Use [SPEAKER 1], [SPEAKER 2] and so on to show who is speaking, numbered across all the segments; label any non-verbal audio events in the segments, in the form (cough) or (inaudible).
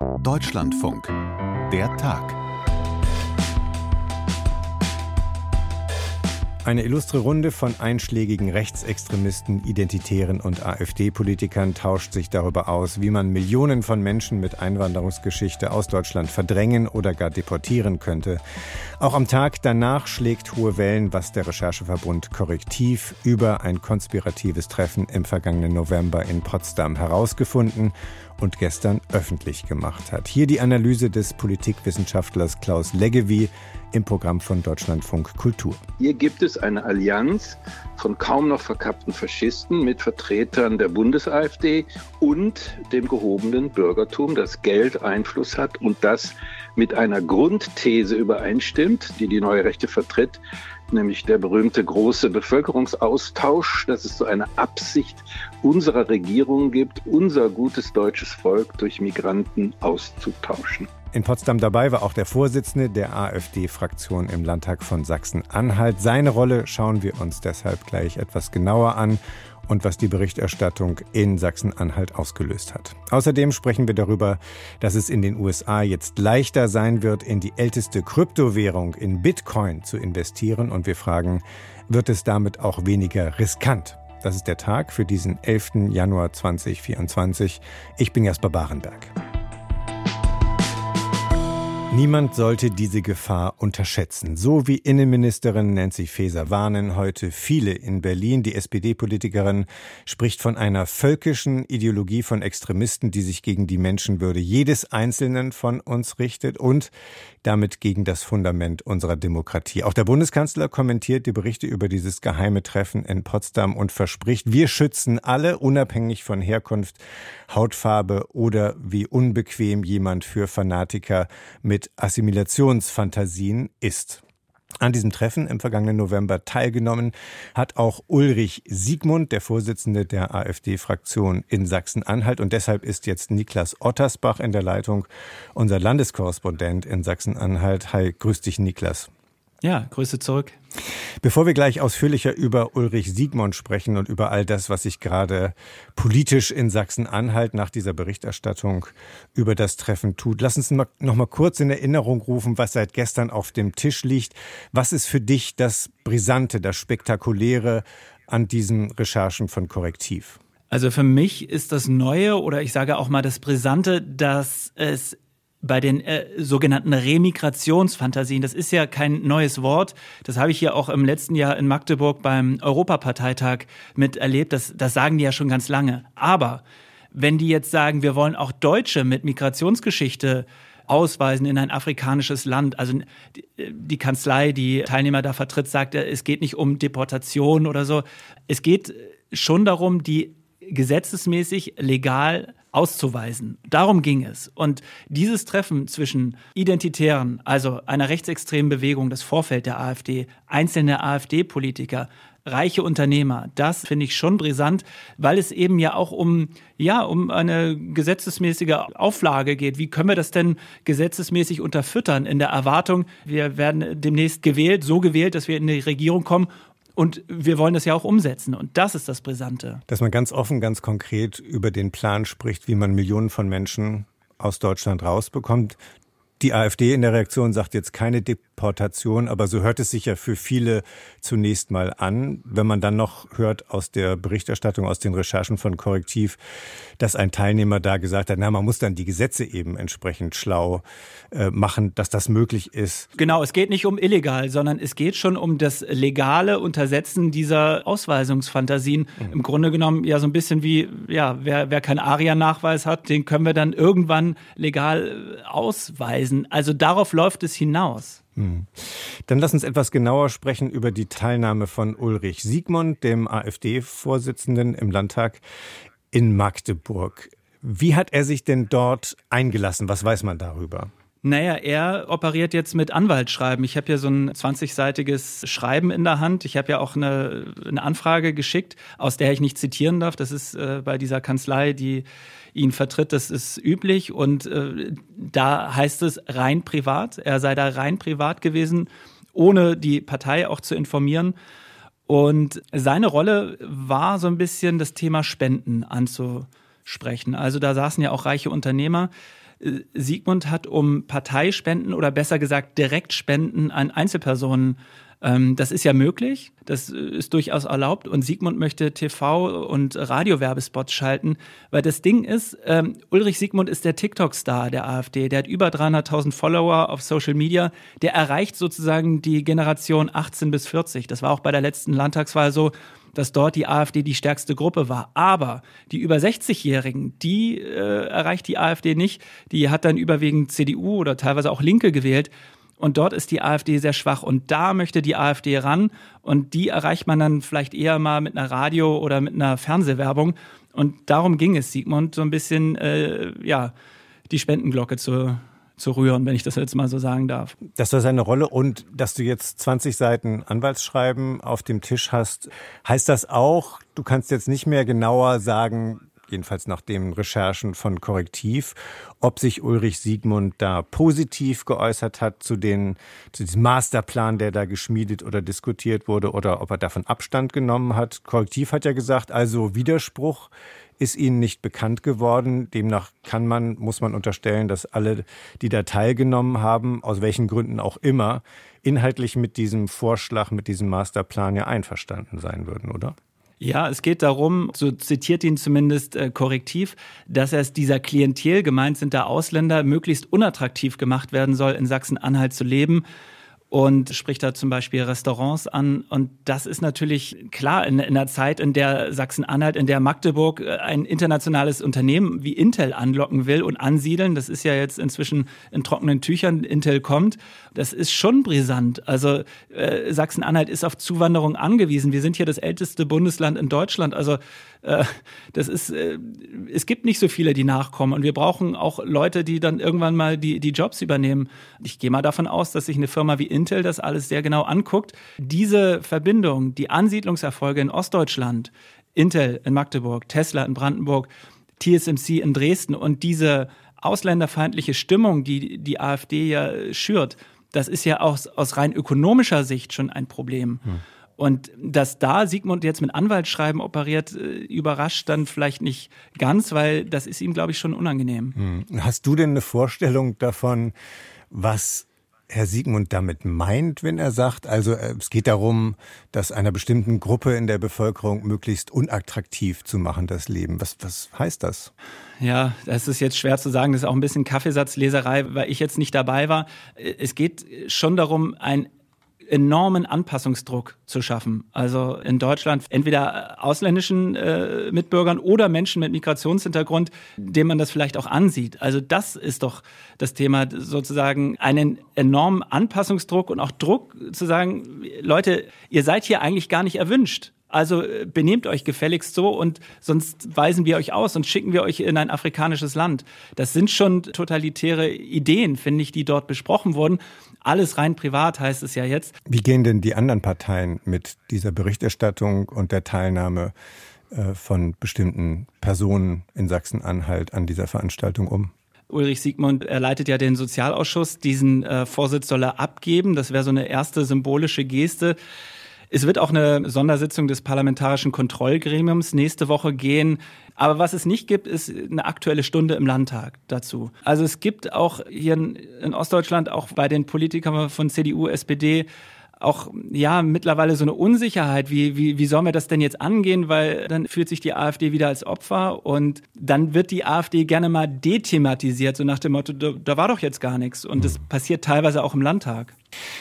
[SPEAKER 1] Deutschlandfunk. Der Tag.
[SPEAKER 2] Eine illustre Runde von einschlägigen Rechtsextremisten, Identitären und AfD-Politikern tauscht sich darüber aus, wie man Millionen von Menschen mit Einwanderungsgeschichte aus Deutschland verdrängen oder gar deportieren könnte. Auch am Tag danach schlägt hohe Wellen, was der Rechercheverbund Korrektiv über ein konspiratives Treffen im vergangenen November in Potsdam herausgefunden und gestern öffentlich gemacht hat. Hier die Analyse des Politikwissenschaftlers Klaus Leggevi im Programm von Deutschlandfunk Kultur.
[SPEAKER 3] Hier gibt es eine Allianz von kaum noch verkappten Faschisten mit Vertretern der Bundes-AfD und dem gehobenen Bürgertum, das Geld Einfluss hat und das mit einer Grundthese übereinstimmt, die die neue Rechte vertritt, nämlich der berühmte große Bevölkerungsaustausch, dass es so eine Absicht unserer Regierung gibt, unser gutes deutsches Volk durch Migranten auszutauschen.
[SPEAKER 2] In Potsdam dabei war auch der Vorsitzende der AfD-Fraktion im Landtag von Sachsen-Anhalt. Seine Rolle schauen wir uns deshalb gleich etwas genauer an und was die Berichterstattung in Sachsen-Anhalt ausgelöst hat. Außerdem sprechen wir darüber, dass es in den USA jetzt leichter sein wird, in die älteste Kryptowährung in Bitcoin zu investieren und wir fragen, wird es damit auch weniger riskant? Das ist der Tag für diesen 11. Januar 2024. Ich bin Jasper Barenberg. Niemand sollte diese Gefahr unterschätzen. So wie Innenministerin Nancy Faeser warnen heute viele in Berlin. Die SPD-Politikerin spricht von einer völkischen Ideologie von Extremisten, die sich gegen die Menschenwürde jedes Einzelnen von uns richtet und damit gegen das Fundament unserer Demokratie. Auch der Bundeskanzler kommentiert die Berichte über dieses geheime Treffen in Potsdam und verspricht, wir schützen alle, unabhängig von Herkunft, Hautfarbe oder wie unbequem jemand für Fanatiker mit Assimilationsfantasien ist. An diesem Treffen im vergangenen November teilgenommen hat auch Ulrich Siegmund, der Vorsitzende der AfD-Fraktion in Sachsen-Anhalt. Und deshalb ist jetzt Niklas Ottersbach in der Leitung, unser Landeskorrespondent in Sachsen-Anhalt. Hi, grüß dich, Niklas.
[SPEAKER 4] Ja, Grüße zurück.
[SPEAKER 2] Bevor wir gleich ausführlicher über Ulrich Siegmund sprechen und über all das, was sich gerade politisch in Sachsen-Anhalt nach dieser Berichterstattung über das Treffen tut, lass uns noch mal kurz in Erinnerung rufen, was seit gestern auf dem Tisch liegt. Was ist für dich das Brisante, das Spektakuläre an diesen Recherchen von Korrektiv?
[SPEAKER 4] Also für mich ist das Neue oder ich sage auch mal das Brisante, dass es bei den äh, sogenannten Remigrationsfantasien, das ist ja kein neues Wort, das habe ich hier auch im letzten Jahr in Magdeburg beim Europaparteitag miterlebt, das, das sagen die ja schon ganz lange. Aber wenn die jetzt sagen, wir wollen auch Deutsche mit Migrationsgeschichte ausweisen in ein afrikanisches Land. Also die, die, Kanzlei, die Teilnehmer da vertritt, sagt, es geht nicht um Deportation oder so. Es geht schon darum, die gesetzesmäßig legal auszuweisen. Darum ging es. Und dieses Treffen zwischen Identitären, also einer rechtsextremen Bewegung, das Vorfeld der AfD, einzelne AfD-Politiker, reiche Unternehmer. Das finde ich schon brisant, weil es eben ja auch um, ja, um eine gesetzesmäßige Auflage geht. Wie können wir das denn gesetzesmäßig unterfüttern in der Erwartung, wir werden demnächst gewählt, so gewählt, dass wir in die Regierung kommen und wir wollen das ja auch umsetzen. Und das ist das Brisante.
[SPEAKER 2] Dass man ganz offen, ganz konkret über den Plan spricht, wie man Millionen von Menschen aus Deutschland rausbekommt. Die AfD in der Reaktion sagt jetzt keine Deportation, aber so hört es sich ja für viele zunächst mal an. Wenn man dann noch hört aus der Berichterstattung, aus den Recherchen von Korrektiv, dass ein Teilnehmer da gesagt hat, na, man muss dann die Gesetze eben entsprechend schlau äh, machen, dass das möglich ist.
[SPEAKER 4] Genau, es geht nicht um illegal, sondern es geht schon um das legale Untersetzen dieser Ausweisungsfantasien. Mhm. Im Grunde genommen ja so ein bisschen wie, ja, wer, wer keinen ARIA-Nachweis hat, den können wir dann irgendwann legal äh, ausweisen. Also darauf läuft es hinaus. Hm.
[SPEAKER 2] Dann lass uns etwas genauer sprechen über die Teilnahme von Ulrich Siegmund, dem AfD-Vorsitzenden im Landtag in Magdeburg. Wie hat er sich denn dort eingelassen? Was weiß man darüber?
[SPEAKER 4] Naja, er operiert jetzt mit Anwaltsschreiben. Ich habe hier so ein 20-seitiges Schreiben in der Hand. Ich habe ja auch eine, eine, Anfrage geschickt, aus der ich nicht zitieren darf. Das ist äh, bei dieser Kanzlei, die ihn vertritt, das ist üblich. Und äh, da heißt es rein privat. Er sei da rein privat gewesen, ohne die Partei auch zu informieren. Und seine Rolle war so ein bisschen das Thema Spenden anzusprechen. Also da saßen ja auch reiche Unternehmer äh, Sigmund hat um Parteispenden oder besser gesagt Direktspenden an Einzelpersonen ähm, das ist ja möglich, das ist durchaus erlaubt und Sigmund möchte TV- und Radiowerbespots schalten, weil das Ding ist, ähm, Ulrich Sigmund ist der TikTok-Star der AfD, der hat über 300.000 Follower auf Social Media, der erreicht sozusagen die Generation 18 bis 40. Das war auch bei der letzten Landtagswahl so, dass dort die AfD die stärkste Gruppe war. Aber die über 60-Jährigen, die äh, erreicht die AfD nicht. Die hat dann überwiegend CDU oder teilweise auch Linke gewählt. Und dort ist die AfD sehr schwach. Und da möchte die AfD ran. Und die erreicht man dann vielleicht eher mal mit einer Radio- oder mit einer Fernsehwerbung. Und darum ging es Sigmund, so ein bisschen, äh, ja, die Spendenglocke zu, zu rühren, wenn ich das jetzt mal so sagen darf.
[SPEAKER 2] Das war seine Rolle und dass du jetzt 20 Seiten Anwaltsschreiben auf dem Tisch hast, heißt das auch, du kannst jetzt nicht mehr genauer sagen, jedenfalls nach den Recherchen von Korrektiv, ob sich Ulrich Siegmund da positiv geäußert hat zu, den, zu diesem Masterplan, der da geschmiedet oder diskutiert wurde, oder ob er davon Abstand genommen hat. Korrektiv hat ja gesagt, also Widerspruch ist ihnen nicht bekannt geworden. Demnach kann man, muss man unterstellen, dass alle, die da teilgenommen haben, aus welchen Gründen auch immer, inhaltlich mit diesem Vorschlag, mit diesem Masterplan ja einverstanden sein würden, oder?
[SPEAKER 4] Ja, es geht darum, so zitiert ihn zumindest äh, korrektiv, dass es dieser Klientel, gemeint sind da Ausländer, möglichst unattraktiv gemacht werden soll, in Sachsen-Anhalt zu leben und spricht da zum Beispiel Restaurants an. Und das ist natürlich klar in, in einer Zeit, in der Sachsen-Anhalt, in der Magdeburg äh, ein internationales Unternehmen wie Intel anlocken will und ansiedeln. Das ist ja jetzt inzwischen in trockenen Tüchern. Intel kommt. Das ist schon brisant. Also äh, Sachsen-Anhalt ist auf Zuwanderung angewiesen. Wir sind hier das älteste Bundesland in Deutschland. Also äh, das ist, äh, es gibt nicht so viele, die nachkommen. Und wir brauchen auch Leute, die dann irgendwann mal die, die Jobs übernehmen. Ich gehe mal davon aus, dass sich eine Firma wie Intel das alles sehr genau anguckt. Diese Verbindung, die Ansiedlungserfolge in Ostdeutschland, Intel in Magdeburg, Tesla in Brandenburg, TSMC in Dresden und diese ausländerfeindliche Stimmung, die die AfD ja schürt, das ist ja aus, aus rein ökonomischer Sicht schon ein Problem. Hm. Und dass da Sigmund jetzt mit Anwaltsschreiben operiert, äh, überrascht dann vielleicht nicht ganz, weil das ist ihm, glaube ich, schon unangenehm.
[SPEAKER 2] Hm. Hast du denn eine Vorstellung davon, was Herr Siegmund damit meint, wenn er sagt, also äh, es geht darum, das einer bestimmten Gruppe in der Bevölkerung möglichst unattraktiv zu machen, das Leben. Was, was heißt das?
[SPEAKER 4] Ja, das ist jetzt schwer zu sagen. Das ist auch ein bisschen Kaffeesatzleserei, weil ich jetzt nicht dabei war. Es geht schon darum, ein enormen Anpassungsdruck zu schaffen. Also in Deutschland entweder ausländischen äh, Mitbürgern oder Menschen mit Migrationshintergrund, dem man das vielleicht auch ansieht. Also das ist doch das Thema, sozusagen einen enormen Anpassungsdruck und auch Druck zu sagen, Leute, ihr seid hier eigentlich gar nicht erwünscht. Also äh, benehmt euch gefälligst so und sonst weisen wir euch aus und schicken wir euch in ein afrikanisches Land. Das sind schon totalitäre Ideen, finde ich, die dort besprochen wurden. Alles rein privat heißt es ja jetzt.
[SPEAKER 2] Wie gehen denn die anderen Parteien mit dieser Berichterstattung und der Teilnahme äh, von bestimmten Personen in Sachsen-Anhalt an dieser Veranstaltung um?
[SPEAKER 4] Ulrich Siegmund, er leitet ja den Sozialausschuss. Diesen äh, Vorsitz soll er abgeben. Das wäre so eine erste symbolische Geste. Es wird auch eine Sondersitzung des Parlamentarischen Kontrollgremiums nächste Woche gehen. Aber was es nicht gibt, ist eine aktuelle Stunde im Landtag dazu. Also es gibt auch hier in Ostdeutschland, auch bei den Politikern von CDU, SPD, auch ja mittlerweile so eine Unsicherheit, wie, wie, wie sollen wir das denn jetzt angehen, weil dann fühlt sich die AfD wieder als Opfer und dann wird die AfD gerne mal dethematisiert, so nach dem Motto, da, da war doch jetzt gar nichts. Und das passiert teilweise auch im Landtag.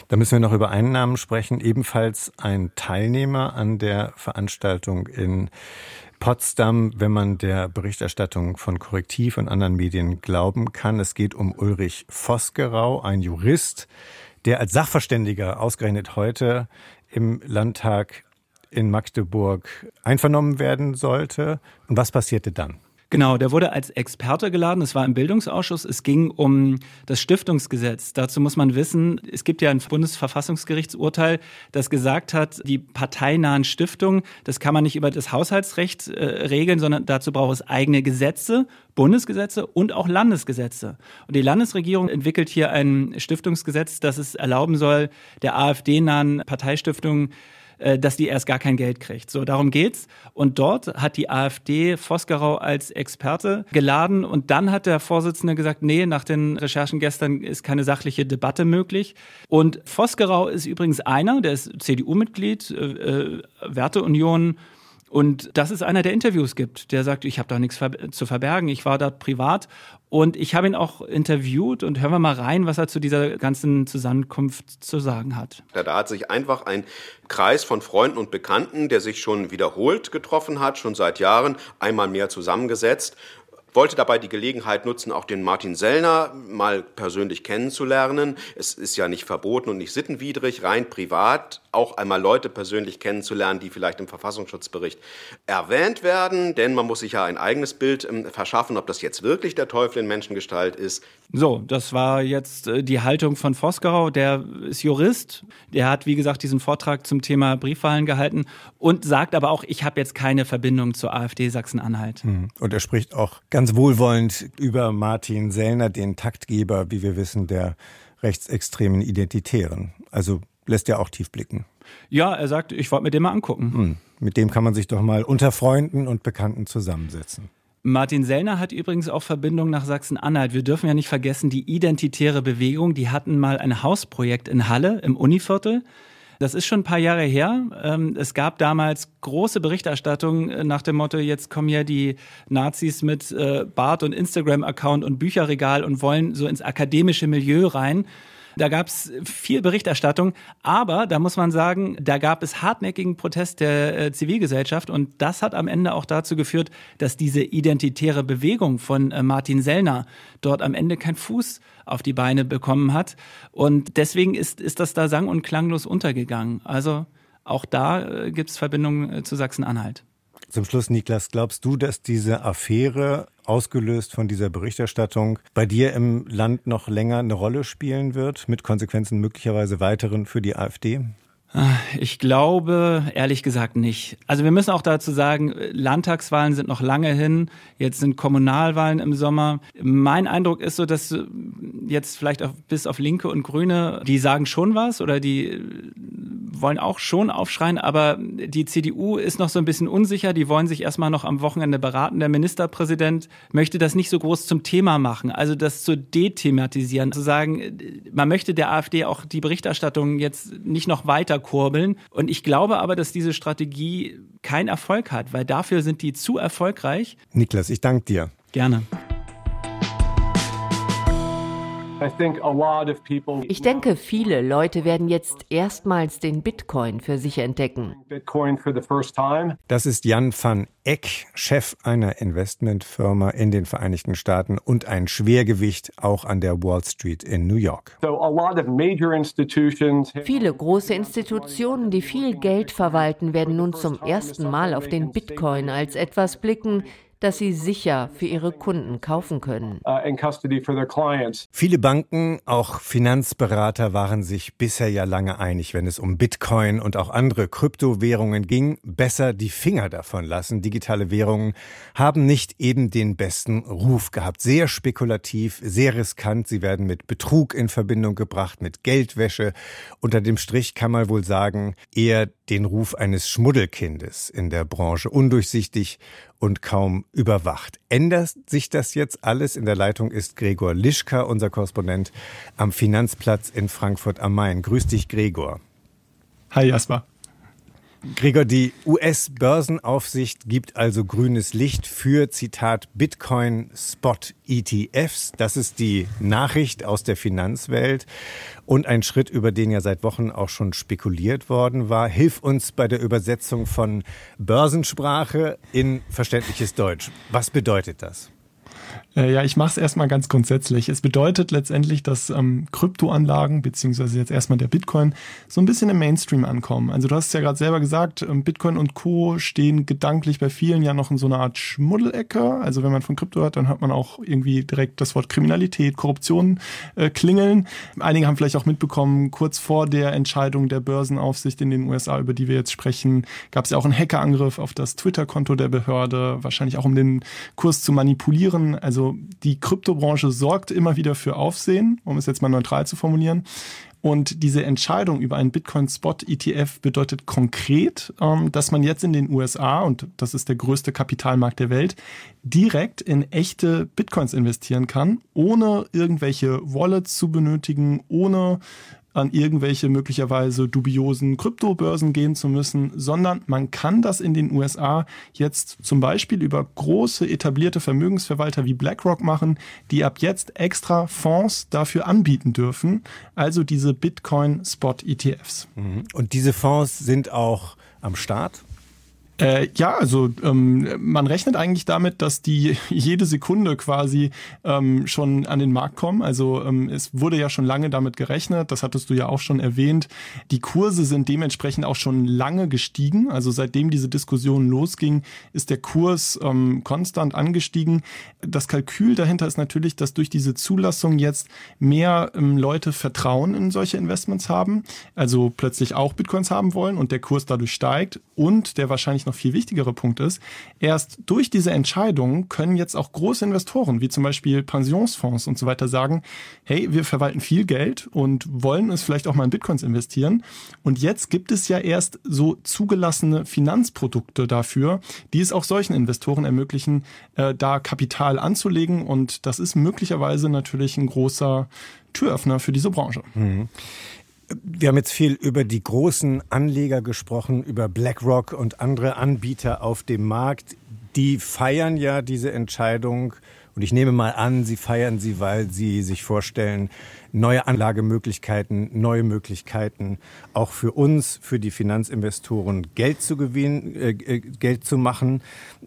[SPEAKER 2] Da müssen wir noch über einen Namen sprechen, ebenfalls ein Teilnehmer an der Veranstaltung in Potsdam, wenn man der Berichterstattung von Korrektiv und anderen Medien glauben kann. Es geht um Ulrich Vosgerau, ein Jurist, der als Sachverständiger ausgerechnet heute im Landtag in Magdeburg einvernommen werden sollte. Und was passierte dann?
[SPEAKER 4] Genau, der wurde als Experte geladen. Es war im Bildungsausschuss. Es ging um das Stiftungsgesetz. Dazu muss man wissen, es gibt ja ein Bundesverfassungsgerichtsurteil, das gesagt hat, die parteinahen Stiftungen, das kann man nicht über das Haushaltsrecht äh, regeln, sondern dazu braucht es eigene Gesetze, Bundesgesetze und auch Landesgesetze. Und die Landesregierung entwickelt hier ein Stiftungsgesetz, das es erlauben soll, der AfD-nahen Parteistiftungen dass die erst gar kein Geld kriegt. So, darum geht's. Und dort hat die AfD Vosgerau als Experte geladen und dann hat der Vorsitzende gesagt, nee, nach den Recherchen gestern ist keine sachliche Debatte möglich. Und Vosgerau ist übrigens einer, der ist CDU-Mitglied, äh, äh, Werteunion, und das ist einer, der Interviews gibt. Der sagt, ich habe da nichts zu verbergen. Ich war dort privat und ich habe ihn auch interviewt und hören wir mal rein, was er zu dieser ganzen Zusammenkunft zu sagen hat.
[SPEAKER 1] Da hat sich einfach ein Kreis von Freunden und Bekannten, der sich schon wiederholt getroffen hat, schon seit Jahren, einmal mehr zusammengesetzt wollte dabei die Gelegenheit nutzen, auch den Martin Sellner mal persönlich kennenzulernen. Es ist ja nicht verboten und nicht sittenwidrig, rein privat auch einmal Leute persönlich kennenzulernen, die vielleicht im Verfassungsschutzbericht erwähnt werden, denn man muss sich ja ein eigenes Bild ähm, verschaffen, ob das jetzt wirklich der Teufel in Menschengestalt ist.
[SPEAKER 4] So, das war jetzt äh, die Haltung von Vosgerau. Der ist Jurist. Der hat, wie gesagt, diesen Vortrag zum Thema Briefwahlen gehalten und sagt aber auch, ich habe jetzt keine Verbindung zur AfD Sachsen-Anhalt.
[SPEAKER 2] Hm. Und er spricht auch ganz wohlwollend über Martin Sellner, den Taktgeber, wie wir wissen, der rechtsextremen Identitären. Also lässt ja auch tief blicken.
[SPEAKER 4] Ja, er sagt, ich wollte mir den mal angucken. Hm.
[SPEAKER 2] Mit dem kann man sich doch mal unter Freunden und Bekannten zusammensetzen.
[SPEAKER 4] Martin Sellner hat übrigens auch Verbindung nach Sachsen-Anhalt. Wir dürfen ja nicht vergessen, die identitäre Bewegung, die hatten mal ein Hausprojekt in Halle im Univiertel. Das ist schon ein paar Jahre her. Ähm, es gab damals große Berichterstattung äh, nach dem Motto, jetzt kommen ja die Nazis mit äh, Bart und Instagram-Account und Bücherregal und wollen so ins akademische Milieu rein. Da gab es viel Berichterstattung, aber da muss man sagen, da gab es hartnäckigen Protest der äh, Zivilgesellschaft und das hat am Ende auch dazu geführt, dass diese identitäre Bewegung von äh, Martin Sellner dort am Ende keinen Fuß auf die Beine bekommen hat und deswegen ist, ist das da sang- und klanglos untergegangen. Also auch da äh, gibt es Verbindungen äh, zu Sachsen-Anhalt.
[SPEAKER 2] Zum Schluss, Niklas, glaubst du, dass diese Affäre, ausgelöst von dieser Berichterstattung, bei dir im Land noch länger eine Rolle spielen wird, mit Konsequenzen möglicherweise weiteren für die AfD?
[SPEAKER 4] Ich glaube ehrlich gesagt nicht. Also wir müssen auch dazu sagen, Landtagswahlen sind noch lange hin. Jetzt sind Kommunalwahlen im Sommer. Mein Eindruck ist so, dass jetzt vielleicht auch bis auf Linke und Grüne, die sagen schon was oder die wollen auch schon aufschreien, aber die CDU ist noch so ein bisschen unsicher. Die wollen sich erstmal noch am Wochenende beraten. Der Ministerpräsident möchte das nicht so groß zum Thema machen, also das zu dethematisieren, zu sagen, man möchte der AfD auch die Berichterstattung jetzt nicht noch weiter runterkurbeln. Und ich glaube aber, dass diese Strategie keinen Erfolg hat, weil dafür sind die zu erfolgreich.
[SPEAKER 2] Niklas, ich danke dir.
[SPEAKER 4] Gerne.
[SPEAKER 5] Ich denke, viele Leute werden jetzt erstmals den Bitcoin für sich entdecken.
[SPEAKER 2] Das ist Jan van Eck, Chef einer Investmentfirma in den Vereinigten Staaten und ein Schwergewicht auch an der Wall Street in New York.
[SPEAKER 5] Viele große Institutionen, die viel Geld verwalten, werden nun zum ersten Mal auf den Bitcoin als etwas blicken, das sie sicher für ihre Kunden kaufen können. Uh,
[SPEAKER 2] Viele Banken, auch Finanzberater waren sich bisher ja lange einig, wenn es um Bitcoin und auch andere Kryptowährungen ging, besser die Finger davon lassen. Digitale Währungen haben nicht eben den besten Ruf gehabt. Sehr spekulativ, sehr riskant. Sie werden mit Betrug in Verbindung gebracht, mit Geldwäsche. Unter dem Strich kann man wohl sagen, eher den Ruf eines Schmuddelkindes in der Branche. Undurchsichtig und kaum überwacht. Ändert sich das jetzt alles? In der Leitung ist Gregor Lischka, unser Korrespondent am Finanzplatz in Frankfurt am Main. Grüß dich, Gregor.
[SPEAKER 6] Hi, Jasper.
[SPEAKER 2] Gregor, die US-Börsenaufsicht gibt also grünes Licht für, Zitat, Bitcoin-Spot-ETFs. Das ist die Nachricht aus der Finanzwelt und ein Schritt, über den ja seit Wochen auch schon spekuliert worden war. Hilf uns bei der Übersetzung von Börsensprache in verständliches Deutsch. Was bedeutet das?
[SPEAKER 6] Äh, ja, ich mache es erstmal ganz grundsätzlich. Es bedeutet letztendlich, dass ähm, Kryptoanlagen, beziehungsweise jetzt erstmal der Bitcoin, so ein bisschen im Mainstream ankommen. Also du hast es ja gerade selber gesagt, ähm, Bitcoin und Co. stehen gedanklich bei vielen ja noch in so einer Art Schmuddelecke. Also wenn man von Krypto hört, dann hört man auch irgendwie direkt das Wort Kriminalität, Korruption äh, klingeln. Einige haben vielleicht auch mitbekommen, kurz vor der Entscheidung der Börsenaufsicht in den USA, über die wir jetzt sprechen, gab es ja auch einen Hackerangriff auf das Twitter-Konto der Behörde, wahrscheinlich auch um den Kurs zu manipulieren. Also die Kryptobranche sorgt immer wieder für Aufsehen, um es jetzt mal neutral zu formulieren. Und diese Entscheidung über einen Bitcoin-Spot-ETF bedeutet konkret, ähm, dass man jetzt in den USA, und das ist der größte Kapitalmarkt der Welt, direkt in echte Bitcoins investieren kann, ohne irgendwelche Wallets zu benötigen, ohne an irgendwelche möglicherweise dubiosen Kryptobörsen gehen zu müssen, sondern man kann das in den USA jetzt zum Beispiel über große etablierte Vermögensverwalter wie BlackRock machen, die ab jetzt extra Fonds dafür anbieten dürfen, also diese Bitcoin Spot ETFs.
[SPEAKER 2] Mhm. Und diese Fonds sind auch am Start?
[SPEAKER 6] Äh, ja, also ähm, man rechnet eigentlich damit, dass die (laughs) jede Sekunde quasi ähm, schon an den Markt kommen. Also ähm, es wurde ja schon lange damit gerechnet, das hattest du ja auch schon erwähnt. Die Kurse sind dementsprechend auch schon lange gestiegen. Also seitdem diese Diskussion losging, ist der Kurs ähm, konstant angestiegen. Das Kalkül dahinter ist natürlich, dass durch diese Zulassung jetzt mehr ähm, Leute Vertrauen in solche Investments haben, also plötzlich auch Bitcoins haben wollen und der Kurs dadurch steigt und der wahrscheinlich noch viel wichtigere Punkt ist, erst durch diese Entscheidung können jetzt auch große Investoren, wie zum Beispiel Pensionsfonds und so weiter, sagen, hey, wir verwalten viel Geld und wollen es vielleicht auch mal in Bitcoins investieren. Und jetzt gibt es ja erst so zugelassene Finanzprodukte dafür, die es auch solchen Investoren ermöglichen, äh, da Kapital anzulegen. Und das ist möglicherweise natürlich ein großer Türöffner für diese Branche. Mhm.
[SPEAKER 2] Wir haben jetzt viel über die großen Anleger gesprochen, über BlackRock und andere Anbieter auf dem Markt. Die feiern ja diese Entscheidung. Und ich nehme mal an, sie feiern sie, weil sie sich vorstellen, neue Anlagemöglichkeiten, neue Möglichkeiten auch für uns, für die Finanzinvestoren Geld zu gewinnen, äh, äh Geld zu machen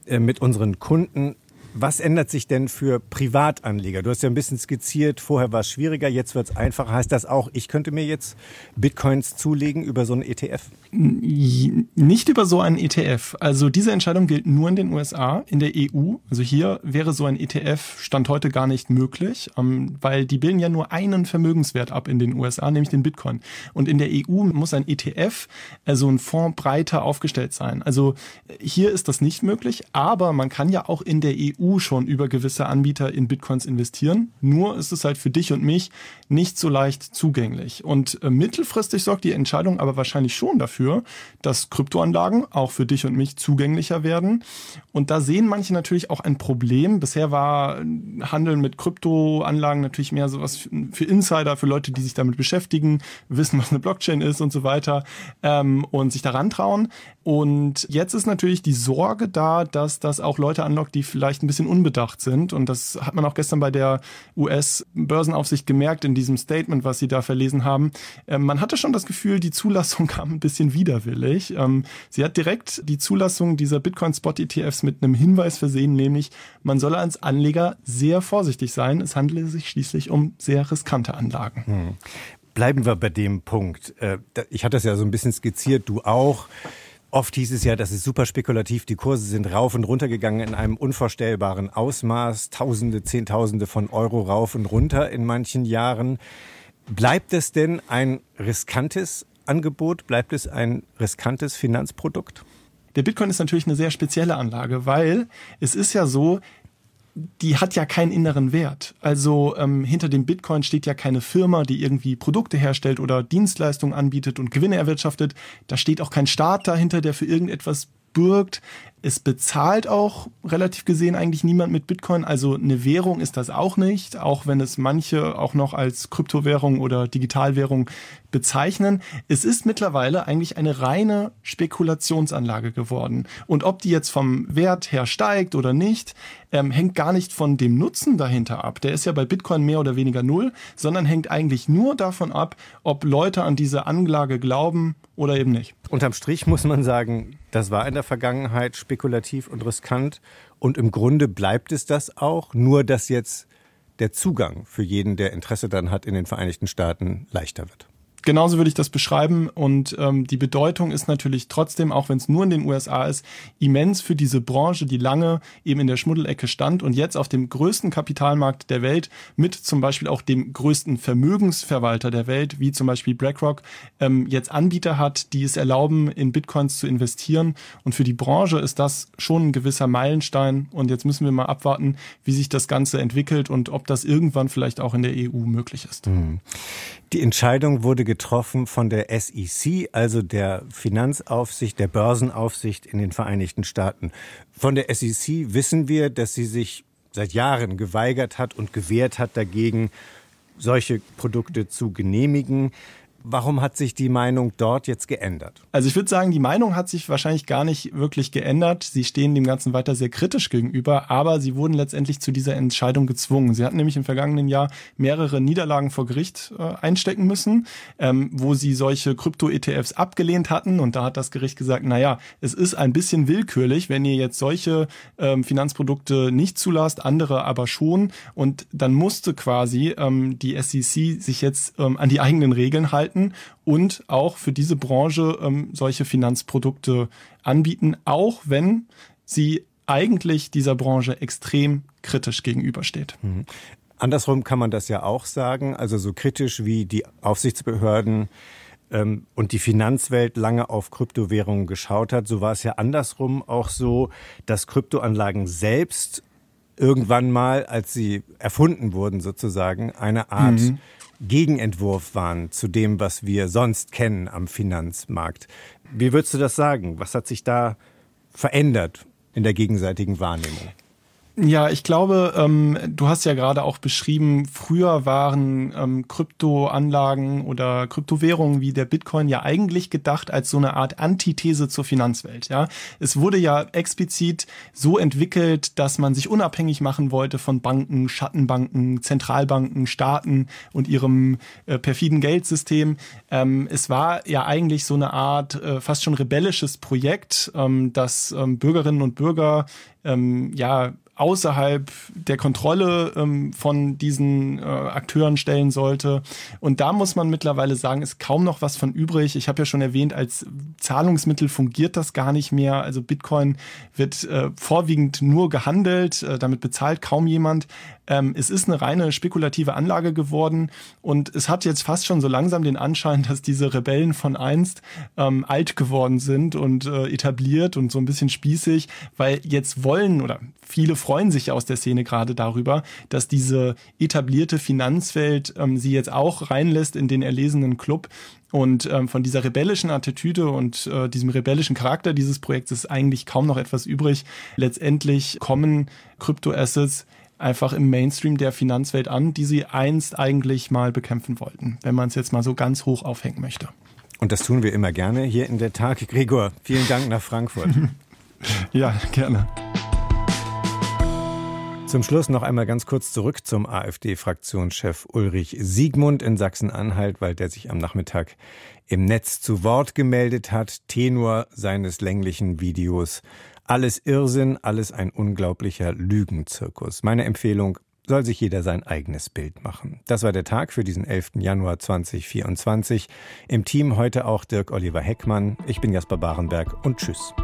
[SPEAKER 2] äh, mit unseren Kunden. Was ändert sich denn für Privatanleger? Du hast ja ein bisschen skizziert, vorher war es schwieriger, jetzt wird es einfacher. Heißt das auch, ich könnte mir jetzt Bitcoins zulegen über so einen ETF?
[SPEAKER 6] Nicht über so einen ETF. Also diese Entscheidung gilt nur in den USA, in der EU. Also hier wäre so ein ETF Stand heute gar nicht möglich, ähm, weil die bilden ja nur einen Vermögenswert ab in den USA, nämlich den Bitcoin. Und in der EU muss ein ETF, also ein Fonds breiter aufgestellt sein. Also hier ist das nicht möglich, aber man kann ja auch in der EU EU schon über gewisse Anbieter in Bitcoins investieren. Nur ist es halt für dich und mich nicht so leicht zugänglich. Und äh, mittelfristig sorgt die Entscheidung aber wahrscheinlich schon dafür, dass Kryptoanlagen auch für dich und mich zugänglicher werden. Und da sehen manche natürlich auch ein Problem. Bisher war äh, Handeln mit Kryptoanlagen natürlich mehr sowas für Insider, für Leute, die sich damit beschäftigen, wissen, was eine Blockchain ist und so weiter ähm, und sich daran trauen. Und jetzt ist natürlich die Sorge da, dass das auch Leute anlockt, die vielleicht ein bisschen unbedacht sind. Und das hat man auch gestern bei der US-Börsenaufsicht gemerkt in diesem Statement, was sie da verlesen haben. Ähm, man hatte schon das Gefühl, die Zulassung (laughs) kam ein bisschen widerwillig. Ähm, sie hat direkt die Zulassung dieser Bitcoin-Spot-ETFs mit einem Hinweis versehen, nämlich man solle als Anleger sehr vorsichtig sein. Es handele sich schließlich um sehr riskante Anlagen. Hm.
[SPEAKER 2] Bleiben wir bei dem Punkt. Äh, ich hatte es ja so ein bisschen skizziert, du auch. Oft hieß es ja, das ist super spekulativ. Die Kurse sind rauf und runter gegangen in einem unvorstellbaren Ausmaß. Tausende, Zehntausende von Euro rauf und runter in manchen Jahren. Bleibt es denn ein riskantes Angebot? Bleibt es ein riskantes Finanzprodukt?
[SPEAKER 6] Der Bitcoin ist natürlich eine sehr spezielle Anlage, weil es ist ja so, die hat ja keinen inneren Wert. Also ähm, hinter dem Bitcoin steht ja keine Firma, die irgendwie Produkte herstellt oder Dienstleistungen anbietet und Gewinne erwirtschaftet. Da steht auch kein Staat dahinter, der für irgendetwas bürgt. Es bezahlt auch relativ gesehen eigentlich niemand mit Bitcoin. Also eine Währung ist das auch nicht, auch wenn es manche auch noch als Kryptowährung oder Digitalwährung bezeichnen. Es ist mittlerweile eigentlich eine reine Spekulationsanlage geworden. Und ob die jetzt vom Wert her steigt oder nicht, ähm, hängt gar nicht von dem Nutzen dahinter ab. Der ist ja bei Bitcoin mehr oder weniger null, sondern hängt eigentlich nur davon ab, ob Leute an diese Anlage glauben oder eben nicht.
[SPEAKER 2] Unterm Strich muss man sagen, das war in der Vergangenheit spekulativ und riskant. Und im Grunde bleibt es das auch, nur dass jetzt der Zugang für jeden, der Interesse daran hat, in den Vereinigten Staaten leichter wird
[SPEAKER 6] genauso würde ich das beschreiben. Und ähm, die Bedeutung ist natürlich trotzdem, auch wenn es nur in den USA ist, immens für diese Branche, die lange eben in der Schmuddelecke stand und jetzt auf dem größten Kapitalmarkt der Welt mit zum Beispiel auch dem größten Vermögensverwalter der Welt, wie zum Beispiel BlackRock, ähm, jetzt Anbieter hat, die es erlauben, in Bitcoins zu investieren. Und für die Branche ist das schon ein gewisser Meilenstein. Und jetzt müssen wir mal abwarten, wie sich das Ganze entwickelt und ob das irgendwann vielleicht auch in der EU möglich ist. Mhm.
[SPEAKER 2] Die Entscheidung wurde getroffen von der SEC, also der Finanzaufsicht, der Börsenaufsicht in den Vereinigten Staaten. Von der SEC wissen wir, dass sie sich seit Jahren geweigert hat und gewehrt hat dagegen, solche Produkte zu genehmigen. Warum hat sich die Meinung dort jetzt geändert?
[SPEAKER 6] Also ich würde sagen, die Meinung hat sich wahrscheinlich gar nicht wirklich geändert. Sie stehen dem Ganzen weiter sehr kritisch gegenüber, aber sie wurden letztendlich zu dieser Entscheidung gezwungen. Sie hatten nämlich im vergangenen Jahr mehrere Niederlagen vor Gericht äh, einstecken müssen, ähm, wo sie solche Krypto-ETFs abgelehnt hatten. Und da hat das Gericht gesagt, naja, es ist ein bisschen willkürlich, wenn ihr jetzt solche ähm, Finanzprodukte nicht zulasst, andere aber schon. Und dann musste quasi ähm, die SEC sich jetzt ähm, an die eigenen Regeln halten gestalten und auch für diese Branche ähm, solche Finanzprodukte anbieten, auch wenn sie eigentlich dieser Branche extrem kritisch gegenübersteht.
[SPEAKER 2] Mhm. Andersrum kann man das ja auch sagen, also so kritisch wie die Aufsichtsbehörden ähm, und die Finanzwelt lange auf Kryptowährungen geschaut hat, so war es ja andersrum auch so, dass Kryptoanlagen selbst irgendwann mal, als sie erfunden wurden sozusagen, eine Art mhm. Gegenentwurf waren zu dem, was wir sonst kennen am Finanzmarkt. Wie würdest du das sagen? Was hat sich da verändert in der gegenseitigen Wahrnehmung?
[SPEAKER 6] Ja, ich glaube, ähm, du hast ja gerade auch beschrieben, früher waren ähm, Kryptoanlagen oder Kryptowährungen wie der Bitcoin ja eigentlich gedacht als so eine Art Antithese zur Finanzwelt. Ja, es wurde ja explizit so entwickelt, dass man sich unabhängig machen wollte von Banken, Schattenbanken, Zentralbanken, Staaten und ihrem äh, perfiden Geldsystem. Ähm, es war ja eigentlich so eine Art äh, fast schon rebellisches Projekt, ähm, das ähm, Bürgerinnen und Bürger ähm, ja außerhalb der Kontrolle ähm, von diesen äh, Akteuren stellen sollte. Und da muss man mittlerweile sagen, ist kaum noch was von übrig. Ich habe ja schon erwähnt, als Zahlungsmittel fungiert das gar nicht mehr. Also Bitcoin wird äh, vorwiegend nur gehandelt, äh, damit bezahlt kaum jemand. Ähm, es ist eine reine spekulative Anlage geworden und es hat jetzt fast schon so langsam den Anschein, dass diese Rebellen von einst ähm, alt geworden sind und äh, etabliert und so ein bisschen spießig, weil jetzt wollen oder viele freuen sich aus der Szene gerade darüber, dass diese etablierte Finanzwelt ähm, sie jetzt auch reinlässt in den erlesenen Club. Und ähm, von dieser rebellischen Attitüde und äh, diesem rebellischen Charakter dieses Projekts ist eigentlich kaum noch etwas übrig. Letztendlich kommen Kryptoassets einfach im Mainstream der Finanzwelt an, die sie einst eigentlich mal bekämpfen wollten, wenn man es jetzt mal so ganz hoch aufhängen möchte.
[SPEAKER 2] Und das tun wir immer gerne hier in der Tag. Gregor, vielen Dank nach Frankfurt. (laughs)
[SPEAKER 6] ja, gerne.
[SPEAKER 2] Zum Schluss noch einmal ganz kurz zurück zum AfD-Fraktionschef Ulrich Siegmund in Sachsen-Anhalt, weil der sich am Nachmittag im Netz zu Wort gemeldet hat. Tenor seines länglichen Videos alles Irrsinn, alles ein unglaublicher Lügenzirkus. Meine Empfehlung, soll sich jeder sein eigenes Bild machen. Das war der Tag für diesen 11. Januar 2024. Im Team heute auch Dirk Oliver Heckmann. Ich bin Jasper Barenberg und tschüss.